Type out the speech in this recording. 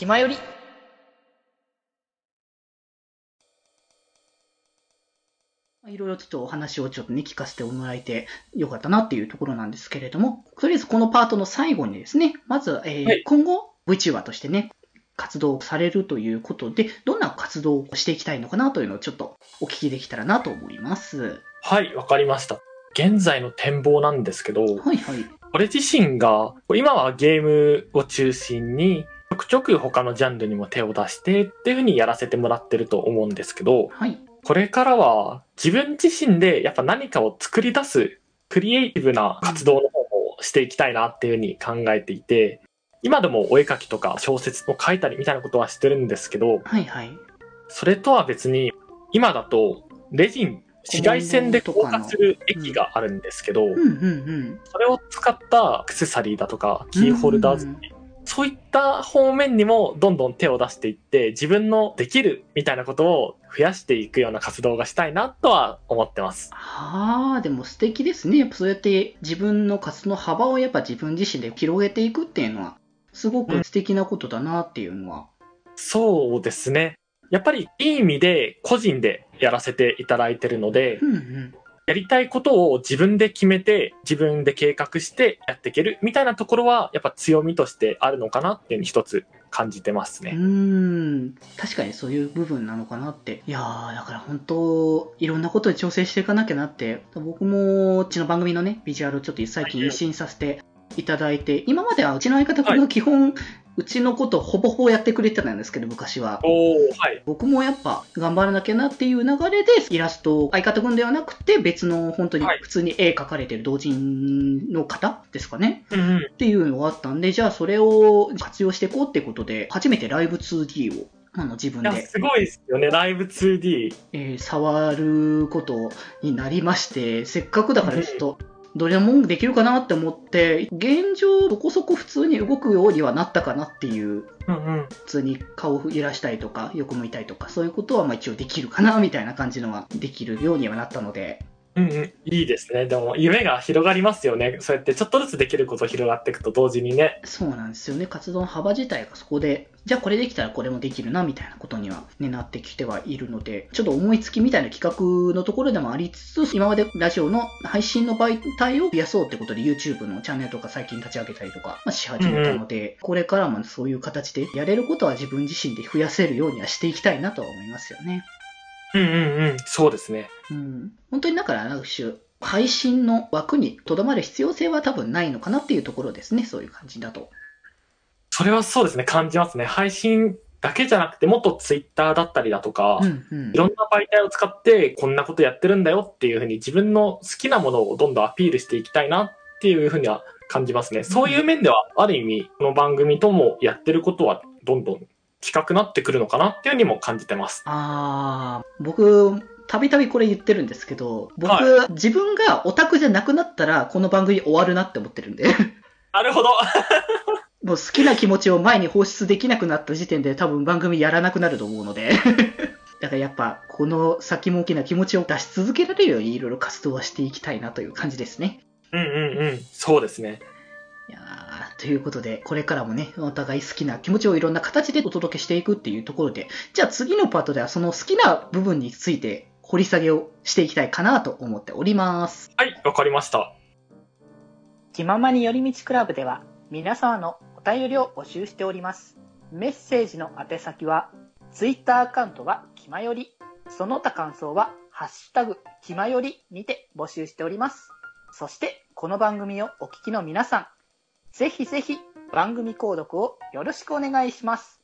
気まよりいろいろちょっとお話をちょっとね、聞かせてもらえてよかったなっていうところなんですけれども、とりあえずこのパートの最後にですね、まず、えーはい今後 VTuber としてね、活動されるということで、どんな活動をしていきたいのかなというのをちょっとお聞きできたらなと思います。はい、わかりました。現在の展望なんですけど、はいはい。俺自身が、今はゲームを中心に、ちょくちょく他のジャンルにも手を出してっていう風にやらせてもらってると思うんですけど、はい。これからは自分自身でやっぱ何かを作り出すクリエイティブな活動の方をしていきたいなっていう風に考えていて、今でもお絵描きとか小説を書いたりみたいなことはしてるんですけど、はいはい。それとは別に、今だとレジン、紫外線で硬化する液があるんですけど。それを使ったアクセサリーだとか、キーホルダー作り、そういった方面にもどんどん手を出していって、自分のできるみたいなことを増やしていくような活動がしたいなとは思ってます。はあ、でも素敵ですね。やっぱそうやって自分の活動の幅をやっぱ自分自身で広げていくっていうのは、すごく素敵なことだなっていうのは。そうですね。やっぱりいい意味で個人でやらせていただいてるのでう、んうん。やりたいことを自分で決めて、自分で計画してやっていけるみたいなところは、やっぱ強みとしてあるのかなっていうふうに一つ感じてますね。うーん。確かにそういう部分なのかなって。いやー、だから本当、いろんなことに調整していかなきゃなって。僕も、うちの番組のね、ビジュアルをちょっと最近一新させていただいて、今まではうちの相方君が基本、うちのことをほぼほぼやってくれてたんですけど、昔は。はい。僕もやっぱ頑張らなきゃなっていう流れでイラストを相方君ではなくて別の本当にはい普通に絵描かれてる同人の方ですかねうんうん。っていうのがあったんでじゃあそれを活用していこうってことで初めてライブ 2D をあの自分いや、ですごいですよね。ライブ 2D。えー触ることになりましてせっかくだからちょっとどれもできるかなって思って現状そこそこ普通に動くようにはなったかなっていううんうん。普通に顔を揺らしたりとか、横向いたりとか、そういうことはまあ一応できるかな、みたいな感じのはできるようにはなったので、うんうん。いいですね。でも、夢が広がりますよね。そうやってちょっとずつできること広がっていくと同時にね。そうなんですよね。活動の幅自体がそこで、じゃあこれできたらこれもできるな、みたいなことには、ね、なってきてはいるので、ちょっと思いつきみたいな企画のところでもありつつ、今までラジオの配信の媒体を増やそうってことで YouTube のチャンネルとか最近立ち上げたりとか、まあ、し始めたので、これからもそういう形でやれることは自分自身で増やせるようにはしていきたいなとは思いますよね。うんうんうん。そうですね。うん、本当にだから、ある種、配信の枠にとどまる必要性は多分ないのかなっていうところですね、そういう感じだと。それはそうですね。感じますね。配信だけじゃなくて、もっと Twitter だったりだとか、うんうんいろんな媒体を使ってこんなことやってるんだよっていうふうに自分の好きなものをどんどんアピールしていきたいなっていうふうには感じますね。そういう面ではある意味この番組ともやってることはどんどん近くなってくるのかなっていうにも感じてます。あー、僕、たびたびこれ言ってるんですけど、僕、は自分がオタクじゃなくなったら、この番組終わるなって思ってるんで、なるほど。もう好きな気持ちを前に放出できなくなった時点で多分番組やらなくなると思うので、だからやっぱ、この先も大きな気持ちを出し続けられるようにいろいろ活動はしていきたいなという感じですね。うんうんうん。そうですね。ということで、これからもね、お互い好きな気持ちをいろんな形でお届けしていくっていうところで、じゃあ次のパートではその好きな部分について掘り下げをしていきたいかなと思っております。はい、わかりました。気ままに寄り道クラブでは皆様のお便りを募集しております。メッセージの宛先は、ツイッターアカウントは気まより、その他感想は、ハッシュタグ、気まよりにて募集しております。そして、この番組をお聞きの皆さん、ぜひぜひ番組購読をよろしくお願いします。